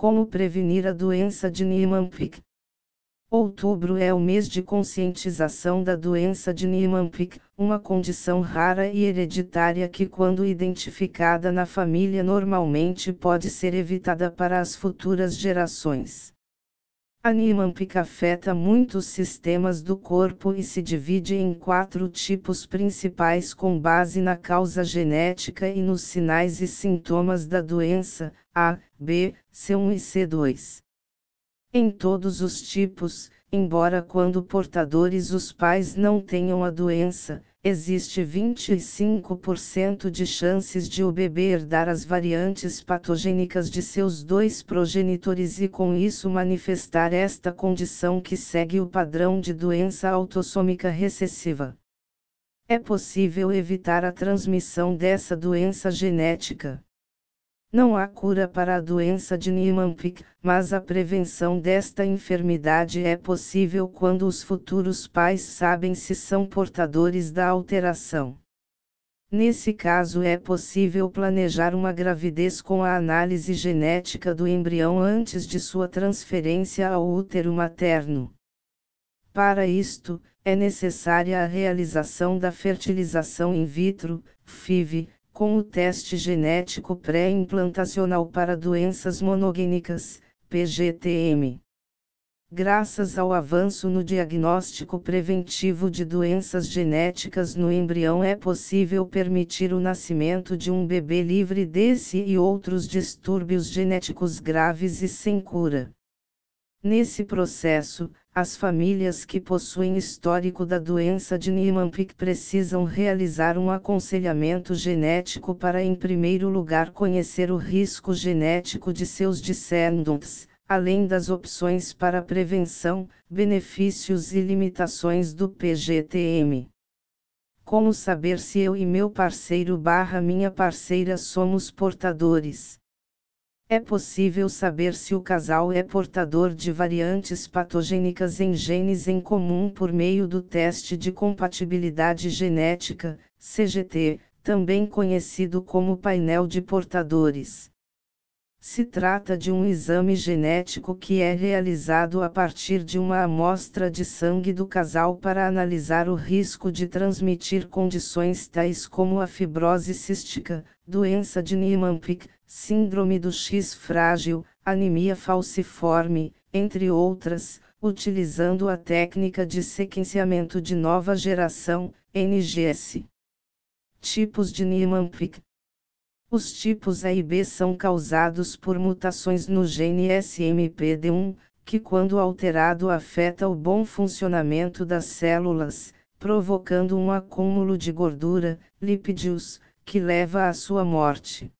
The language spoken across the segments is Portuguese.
Como prevenir a doença de Niemann-Pick? Outubro é o mês de conscientização da doença de Niemann-Pick, uma condição rara e hereditária que, quando identificada na família, normalmente pode ser evitada para as futuras gerações. A Niemann-Pick afeta muitos sistemas do corpo e se divide em quatro tipos principais com base na causa genética e nos sinais e sintomas da doença, A, B, C1 e C2. Em todos os tipos, embora quando portadores os pais não tenham a doença, existe 25% de chances de o bebê herdar as variantes patogênicas de seus dois progenitores e com isso manifestar esta condição que segue o padrão de doença autossômica recessiva. É possível evitar a transmissão dessa doença genética. Não há cura para a doença de Niemann-Pick, mas a prevenção desta enfermidade é possível quando os futuros pais sabem se são portadores da alteração. Nesse caso é possível planejar uma gravidez com a análise genética do embrião antes de sua transferência ao útero materno. Para isto, é necessária a realização da fertilização in vitro, FIV, com o teste genético pré-implantacional para doenças monogênicas, PGTM. Graças ao avanço no diagnóstico preventivo de doenças genéticas no embrião, é possível permitir o nascimento de um bebê livre desse e outros distúrbios genéticos graves e sem cura. Nesse processo, as famílias que possuem histórico da doença de Niemann-Pick precisam realizar um aconselhamento genético para em primeiro lugar conhecer o risco genético de seus descendentes, além das opções para prevenção, benefícios e limitações do PGTM. Como saber se eu e meu parceiro barra minha parceira somos portadores? É possível saber se o casal é portador de variantes patogênicas em genes em comum por meio do teste de compatibilidade genética, CGT, também conhecido como painel de portadores. Se trata de um exame genético que é realizado a partir de uma amostra de sangue do casal para analisar o risco de transmitir condições tais como a fibrose cística, doença de Niemann-Pick, síndrome do X frágil, anemia falciforme, entre outras, utilizando a técnica de sequenciamento de nova geração, NGS. Tipos de Niemann-Pick Os tipos A e B são causados por mutações no gene SMPD1, que quando alterado afeta o bom funcionamento das células, provocando um acúmulo de gordura, lipídios, que leva à sua morte.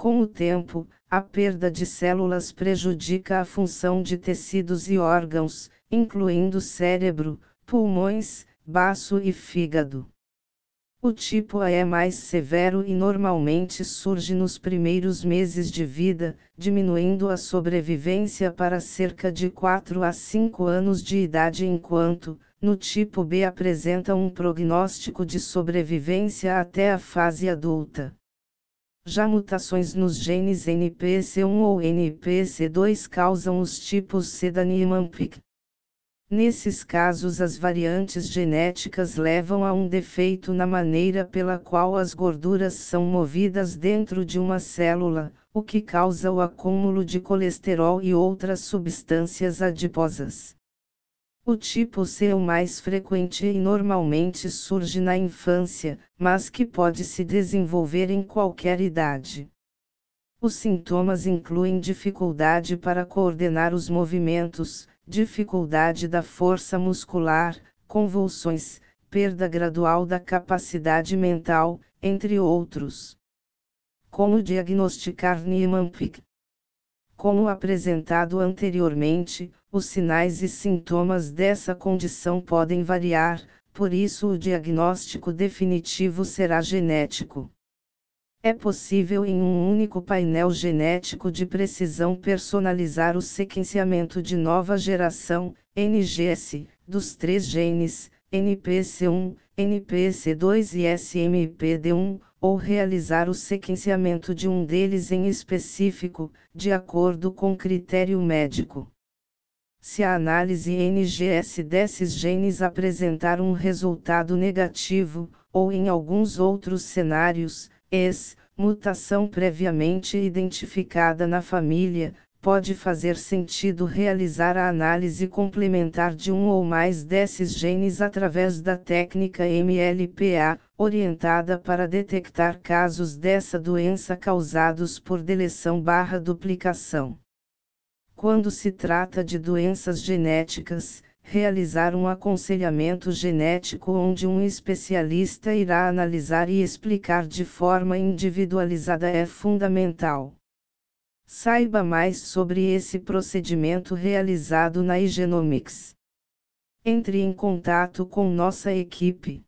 Com o tempo, a perda de células prejudica a função de tecidos e órgãos, incluindo cérebro, pulmões, baço e fígado. O tipo A é mais severo e normalmente surge nos primeiros meses de vida, diminuindo a sobrevivência para cerca de 4 a 5 anos de idade, enquanto, no tipo B apresenta um prognóstico de sobrevivência até a fase adulta. Já mutações nos genes NPC1 ou NPC2 causam os tipos C da Niemann-Pick. Nesses casos, as variantes genéticas levam a um defeito na maneira pela qual as gorduras são movidas dentro de uma célula, o que causa o acúmulo de colesterol e outras substâncias adiposas. O tipo C é o mais frequente e normalmente surge na infância, mas que pode se desenvolver em qualquer idade. Os sintomas incluem dificuldade para coordenar os movimentos, dificuldade da força muscular, convulsões, perda gradual da capacidade mental, entre outros. Como diagnosticar Niemann-Pick? Como apresentado anteriormente, os sinais e sintomas dessa condição podem variar, por isso o diagnóstico definitivo será genético. É possível em um único painel genético de precisão personalizar o sequenciamento de nova geração, NGS, dos três genes, NPC1, NPC2 e SMPD1, ou realizar o sequenciamento de um deles em específico, de acordo com critério médico. Se a análise NGS desses genes apresentar um resultado negativo, ou em alguns outros cenários, es, mutação previamente identificada na família, pode fazer sentido realizar a análise complementar de um ou mais desses genes através da técnica MLPA, orientada para detectar casos dessa doença causados por deleção barra duplicação. Quando se trata de doenças genéticas, realizar um aconselhamento genético onde um especialista irá analisar e explicar de forma individualizada é fundamental. Saiba mais sobre esse procedimento realizado na Igenomics. Entre em contato com nossa equipe.